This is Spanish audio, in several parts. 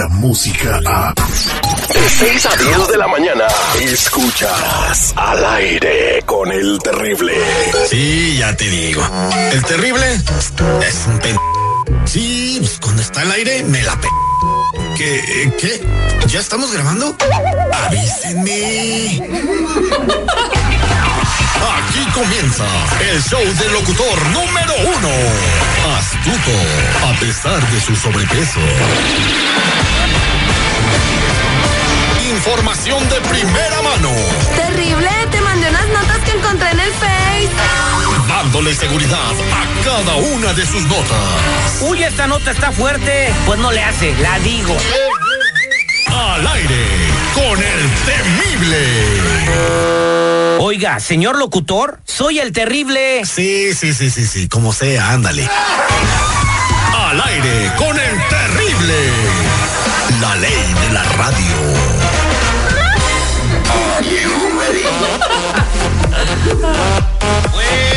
la música a... De 6 a 10 de la mañana, escuchas al aire con el terrible. Sí, ya te digo. El terrible es un pen... Sí, pues cuando está al aire me la pe... ¿Qué? ¿Qué? ¿Ya estamos grabando? Avísenme. Aquí comienza el show del locutor número uno. Astuto, pesar de su sobrepeso. Información de primera mano. Terrible, te mandé unas notas que encontré en el Face. Dándole seguridad a cada una de sus notas. Uy, esta nota está fuerte. Pues no le hace, la digo. Al aire con el temible. Oiga, señor locutor, soy el terrible. Sí, sí, sí, sí, sí, como sea, ándale. Al aire con el terrible. La ley de la radio.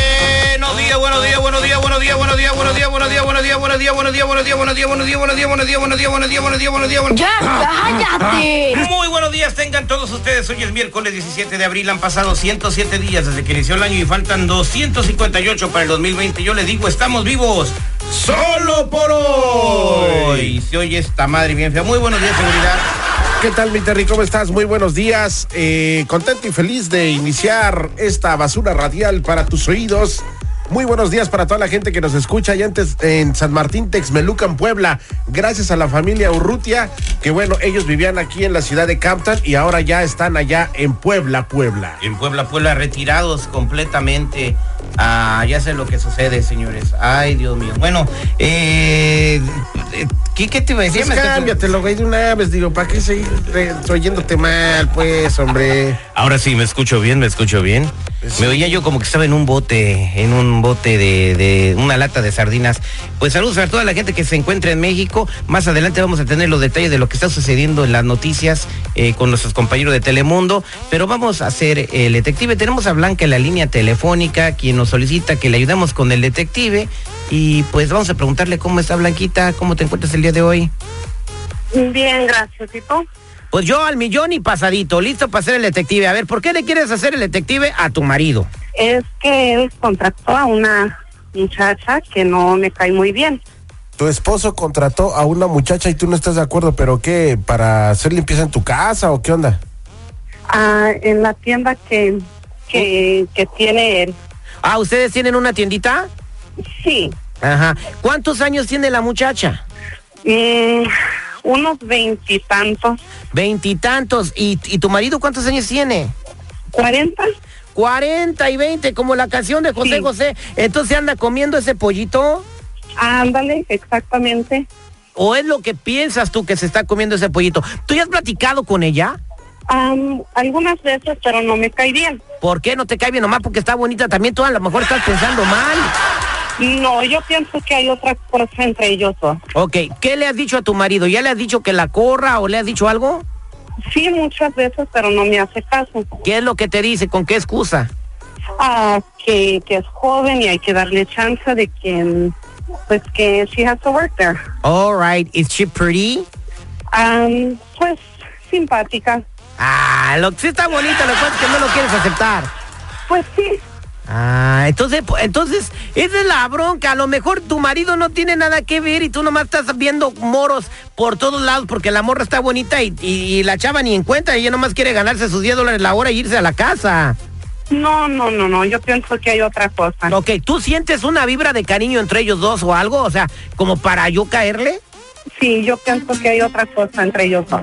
buenos días, buenos días, buenos días, buenos días, buenos días, buenos días, buenos días, buenos días, buenos días, buenos días, buenos días, buenos días, buenos días, buenos días, buenos días, buenos días, buenos días, buenos días, buenos días. Ya, cállate. Muy buenos días, tengan todos ustedes. Hoy es miércoles 17 de abril, han pasado 107 días desde que inició el año y faltan 258 para el 2020. Yo les digo, estamos vivos solo por hoy. Se oye esta madre bien fea. Muy buenos días, seguridad. ¿Qué tal, mi Terry? ¿Cómo estás? Muy buenos días. Eh, contento y feliz de iniciar esta basura radial para tus oídos. Muy buenos días para toda la gente que nos escucha y antes en San Martín, Texmelucan, Puebla. Gracias a la familia Urrutia, que bueno, ellos vivían aquí en la ciudad de Campton y ahora ya están allá en Puebla, Puebla. En Puebla, Puebla, retirados completamente. Ah, ya sé lo que sucede, señores. Ay, Dios mío. Bueno, eh, ¿qué, qué te iba a decir? Pues cámbiatelo, güey, de una vez. Digo, ¿para qué seguir oyéndote mal, pues, hombre? Ahora sí, me escucho bien, me escucho bien. Me oía yo como que estaba en un bote, en un bote de, de una lata de sardinas. Pues saludos a toda la gente que se encuentra en México. Más adelante vamos a tener los detalles de lo que está sucediendo en las noticias eh, con nuestros compañeros de Telemundo. Pero vamos a hacer el detective. Tenemos a Blanca en la línea telefónica, quien nos solicita que le ayudemos con el detective. Y pues vamos a preguntarle cómo está Blanquita, cómo te encuentras el día de hoy. Bien, gracias. ¿Y tú? Pues yo al millón y pasadito, listo para ser el detective. A ver, ¿por qué le quieres hacer el detective a tu marido? Es que él contrató a una muchacha que no me cae muy bien. Tu esposo contrató a una muchacha y tú no estás de acuerdo, pero ¿qué? ¿Para hacer limpieza en tu casa o qué onda? Ah, en la tienda que, que, que tiene él. Ah, ¿ustedes tienen una tiendita? Sí, Ajá. ¿Cuántos años tiene la muchacha? mm, unos veintitantos, Veintitantos. ¿Y, ¿Y tu marido cuántos años tiene? cuarenta. Cuarenta y veinte, como la canción de José Sí. José. Entonces anda comiendo ese pollito. Ándale, exactamente. ¿O es lo que piensas tú que se está comiendo ese pollito? ¿Tú ya has platicado con ella? Am, algunas veces, pero no me cae bien. ¿Por qué no te cae bien nomás? Porque está bonita también. Tú a lo mejor estás pensando mal. No, yo pienso que hay otra cosa entre ellos dos. Ok, ¿qué le has dicho a tu marido? ¿Ya le has dicho que la corra o le has dicho algo? Sí, muchas veces, pero no me hace caso. ¿Qué es lo que te dice? ¿Con qué excusa? Ah, que, que es joven y hay que darle chance de que, pues que she has to work there. All right, is she pretty? Am, pues simpática. Ah, lo que sí está bonita, lo que pasa es que no lo quieres aceptar. Pues sí, Ah, entonces, entonces, esa es la bronca. A lo mejor tu marido no tiene nada que ver y tú nomás estás viendo moros por todos lados porque la morra está bonita y, y- y la chava ni en cuenta. Ella nomás quiere ganarse sus 10 dólares la hora e irse a la casa. no, no, no, no, yo pienso que hay otra cosa. Ok, ¿tú sientes una vibra de cariño entre ellos dos o algo? O sea, como para yo caerle. Sí, yo pienso que hay otra cosa entre ellos dos.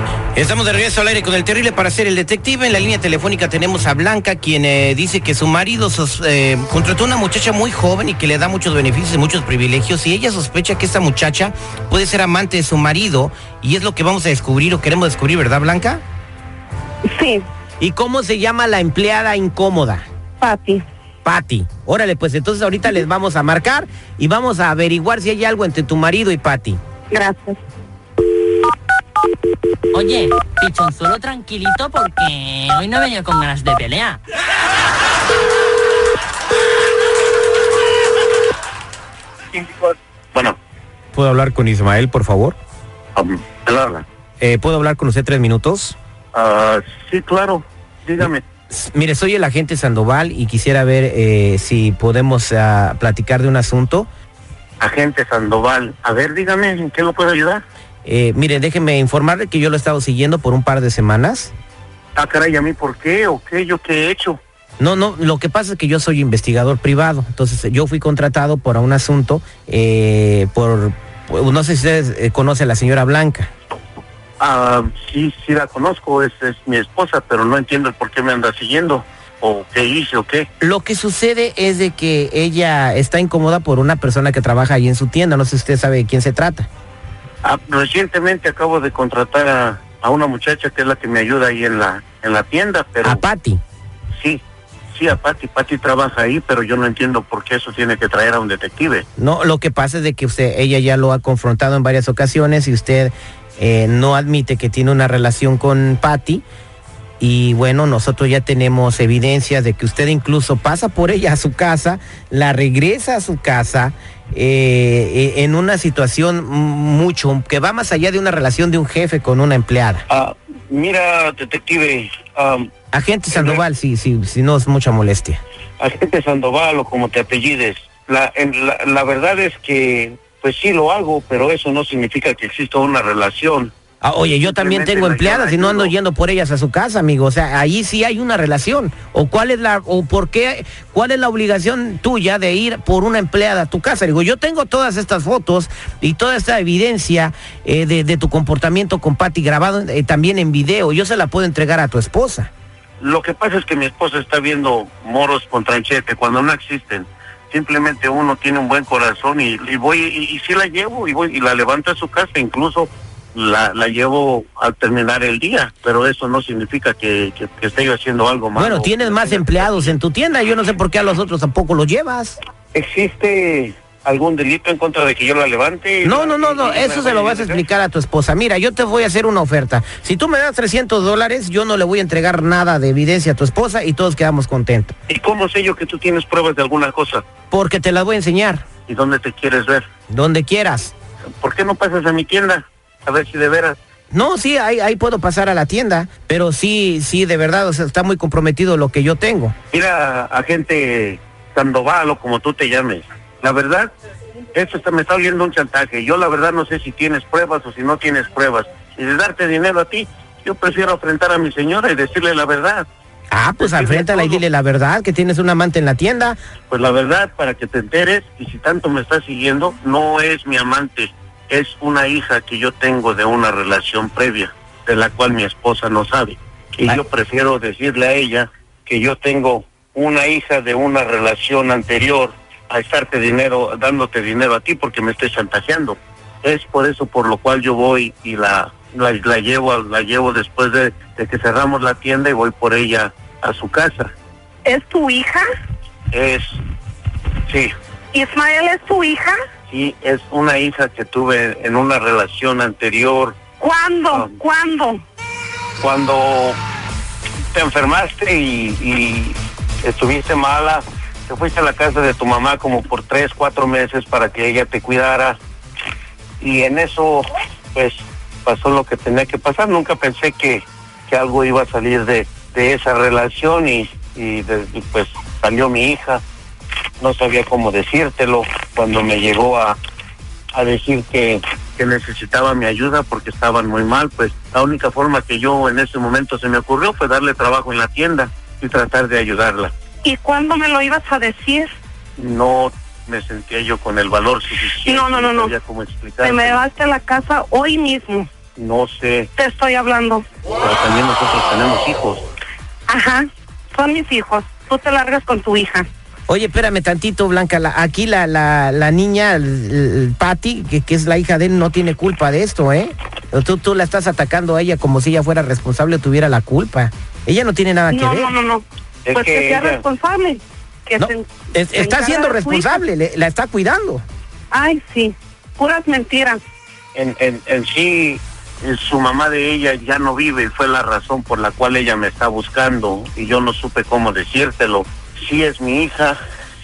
Estamos de regreso al aire con el terrible para ser el detective. En la línea telefónica tenemos a Blanca, quien eh, dice que su marido sos- eh, contrató a una muchacha muy joven y que le da muchos beneficios y muchos privilegios. Y ella sospecha que esta muchacha puede ser amante de su marido. Y es lo que vamos a descubrir o queremos descubrir, ¿verdad, Blanca? Sí, ¿Y cómo se llama la empleada incómoda? Pati. Patty. Órale, pues entonces ahorita les vamos a marcar y vamos a averiguar si hay algo entre tu marido y Patty. Gracias. Oye, pichón, solo tranquilito porque hoy no he venido con ganas de pelea. Bueno, ¿Puedo hablar con Ismael, por favor? um, él habla. Eh, ¿Puedo hablar con usted tres minutos? Ah, sí, claro. Dígame. Mire, soy el agente Sandoval y quisiera ver eh, si podemos ah, platicar de un asunto. Agente Sandoval. A ver, dígame, ¿en qué lo puedo ayudar? Eh, mire, déjeme informarle que yo lo he estado siguiendo por un par de semanas. Ah, caray, ¿a mí por qué? ¿O qué? ¿Yo qué he hecho? No, no, lo que pasa es que yo soy investigador privado, entonces yo fui contratado por un asunto, eh, por, por- no sé si ustedes eh, conocen a la señora Blanca. Ah, sí, sí la conozco, es, es mi esposa, pero no entiendo el por qué me anda siguiendo. ¿O qué hice o qué? Lo que sucede es de que ella está incómoda por una persona que trabaja ahí en su tienda, no sé si usted sabe de quién se trata. Ah, recientemente acabo de contratar a, a una muchacha que es la que me ayuda ahí en la, en la tienda, pero... A Patty. Sí, sí, a Pati. Pati trabaja ahí, pero yo no entiendo por qué eso tiene que traer a un detective. No, lo que pasa es de que usted, ella ya lo ha confrontado en varias ocasiones y usted eh, no admite que tiene una relación con Patty. Y bueno, nosotros ya tenemos evidencias de que usted incluso pasa por ella a su casa, la regresa a su casa eh, eh, en una situación mucho que va más allá de una relación de un jefe con una empleada. Ah, mira, detective, am, Agente Sandoval, sí, sí, sí, no es mucha molestia. agente Sandoval o como te apellides, la, en- la, la verdad es que, pues sí lo hago, pero eso no significa que exista una relación. Ah, oye, yo también tengo empleadas y no ando yendo por ellas a su casa, amigo. O sea, ahí sí hay una relación. ¿O cuál es la, o por qué, cuál es la obligación tuya de ir por una empleada a tu casa? Digo, yo tengo todas estas fotos y toda esta evidencia eh, de, de tu comportamiento con Patty grabado eh, también en video. Yo se la puedo entregar a tu esposa. Lo que pasa es que mi esposa está viendo moros con tranchete cuando no existen. Simplemente uno tiene un buen corazón y, y voy y, y sí la llevo y voy y la levanto a su casa, incluso la, la llevo al terminar el día, pero eso no significa que, que, que esté yo haciendo algo malo. Bueno, tienes más empleados en tu tienda. Yo no sé por qué a los otros tampoco los llevas. ¿Existe algún delito en contra de que yo la levante? No, no, no, no, eso se lo vas a explicar a tu esposa. Mira, yo te voy a hacer una oferta. Si tú me das 300 dólares, yo no le voy a entregar nada de evidencia a tu esposa y todos quedamos contentos. ¿Y cómo sé yo que tú tienes pruebas de alguna cosa? Porque te las voy a enseñar, ¿Y dónde te quieres ver? donde quieras. ¿Por qué no pasas a mi tienda? A ver si de veras. No, sí, ahí, ahí puedo pasar a la tienda, pero sí, sí, de verdad, o sea, está muy comprometido lo que yo tengo. Mira, agente Sandoval o como tú te llames, la verdad, esto está, me está oliendo un chantaje. Yo la verdad no sé si tienes pruebas o si no tienes pruebas. Y de darte dinero a ti, yo prefiero enfrentar a mi señora y decirle la verdad. Ah, pues enfréntala y dile la verdad, que tienes un amante en la tienda. Pues la verdad, para que te enteres, y si tanto me estás siguiendo, no es mi amante, es una hija que yo tengo de una relación previa, de la cual mi esposa no sabe. Y Ay. yo prefiero decirle a ella que yo tengo una hija de una relación anterior a estarte dinero, dándote dinero a ti porque me estés chantajeando. Es por eso por lo cual yo voy y la, la, la llevo, la llevo después de, de que cerramos la tienda y voy por ella a su casa. ¿Es tu hija? Es, sí, ¿Ismael es tu hija? Sí, es una hija que tuve en una relación anterior ¿Cuándo? Ah. ¿Cuándo? cuando te enfermaste y, y estuviste mala. Te fuiste a la casa de tu mamá como por tres, cuatro meses para que ella te cuidara. Y en eso, pues, pasó lo que tenía que pasar. Nunca pensé que, que algo iba a salir de, de esa relación y, y de- y, pues salió mi hija. No sabía cómo decírtelo cuando me llegó a, a decir que, que necesitaba mi ayuda porque estaban muy mal, pues la única forma que yo en ese momento se me ocurrió fue darle trabajo en la tienda y tratar de ayudarla. ¿Y cuándo me lo ibas a decir? No me sentía yo con el valor suficiente. No, no, no, no. cómo Te me vas a la casa hoy mismo. no sé, Te estoy hablando. pero también nosotros tenemos hijos. Ajá, son mis hijos. Tú te largas con tu hija. Oye, espérame tantito, Blanca. la- aquí la, la, la niña, Patty, que, que es la hija de él, no tiene culpa de esto, ¿eh? Tú, tú la estás atacando a ella como si ella fuera responsable o tuviera la culpa. Ella no tiene nada que ver. no, no, no. Es Pues que, que sea ella- responsable. Que No, se- es- se está siendo responsable, le- la está cuidando. Ay, sí. Puras mentiras. En, en, en sí, su mamá de ella ya no vive y fue la razón por la cual ella me está buscando y yo no supe cómo decírtelo. Sí es mi hija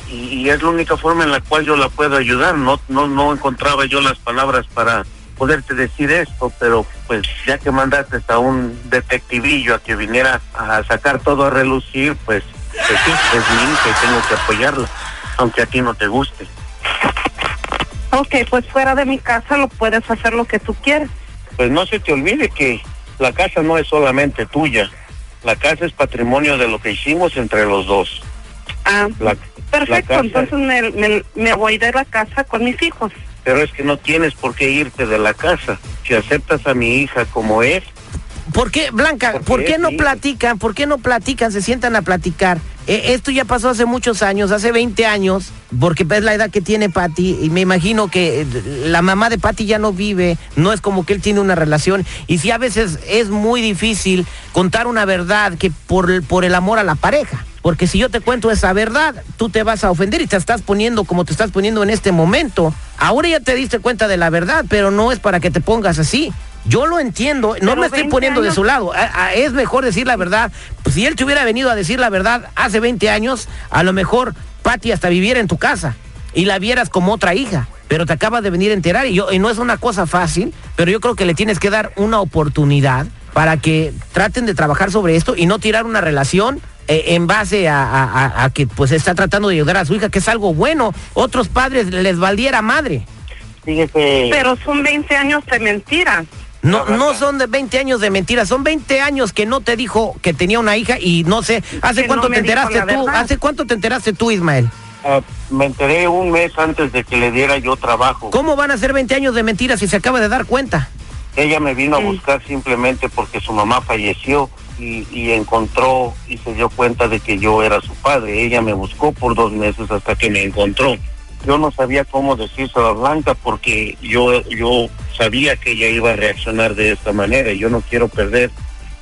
y, y es la única forma en la cual yo la puedo ayudar. No, no, no encontraba yo las palabras para poderte decir esto, pero pues ya que mandaste a un detectivillo a que viniera a sacar todo a relucir, pues, pues sí, es mi hija y tengo que apoyarla, aunque a ti no te guste. Ok, pues fuera de mi casa lo puedes hacer lo que tú quieres. Pues no se te olvide que la casa no es solamente tuya. La casa es patrimonio de lo que hicimos entre los dos. Ah, La, perfecto. la Entonces me, me, me voy de la casa con mis hijos. Pero es que no tienes por qué irte de la casa. Si aceptas a mi hija como es, ¿Por qué, Blanca, ¿Por por qué? no platican? ¿Por qué no platican? Se sientan a platicar. Eh, esto ya pasó hace muchos años, hace 20 años, porque es la edad que tiene Patty, y me imagino que eh, la mamá de Patty ya no vive, no es como que él tiene una relación, y sí a veces es muy difícil contar una verdad que por el amor a la pareja. Porque si yo te cuento esa verdad, tú te vas a ofender y te estás poniendo como te estás poniendo en este momento. Ahora ya te diste cuenta de la verdad, pero no es para que te pongas así. Yo lo entiendo, no Pero me estoy 20 poniendo de su lado. A- a- es mejor decir la verdad. Pues, si él te hubiera venido a decir la verdad hace 20 años, a lo mejor Patti hasta viviera en tu casa y la vieras como otra hija. Pero te acabas de venir a enterar y, yo, y no es una cosa fácil, pero yo creo que le tienes que dar una oportunidad para que traten de trabajar sobre esto y no tirar una relación eh, en base a, a- a- a que pues está tratando de ayudar a su hija, que es algo bueno. Otros padres les valiera madre. fíjese. Pero son 20 años de mentiras. No, no son de 20 años de mentiras, son 20 años que no te dijo que tenía una hija y no sé, ¿hace Que cuánto no te enteraste tú? verdad. ¿Hace cuánto te enteraste tú, Ismael? ah, me enteré un mes antes de que le diera yo trabajo. ¿Cómo van a ser 20 años de mentiras si se acaba de dar cuenta? Ella me vino a buscar simplemente porque su mamá falleció y, y encontró y se dio cuenta de que yo era su padre. Ella me buscó por dos meses hasta que me encontró. Yo no sabía cómo decírselo a Blanca porque yo, yo sabía que ella iba a reaccionar de esta manera yo no quiero perder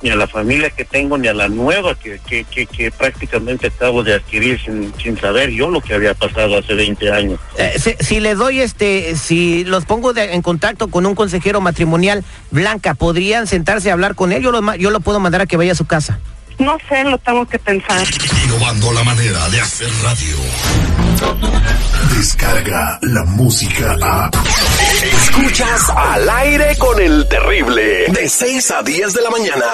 ni a la familia que tengo ni a la nueva que, que, prácticamente acabo de adquirir sin, sin saber yo lo que había pasado hace 20 años. Eh, si, si doy este, si los pongo en contacto con un consejero matrimonial, Blanca, ¿podrían sentarse a hablar con él? Yo lo puedo mandar a que vaya a su casa. No sé, lo tengo que pensar. Innovando la manera de hacer radio. Descarga la música a. Escuchas al aire con el terrible. De 6 a 10 de la mañana.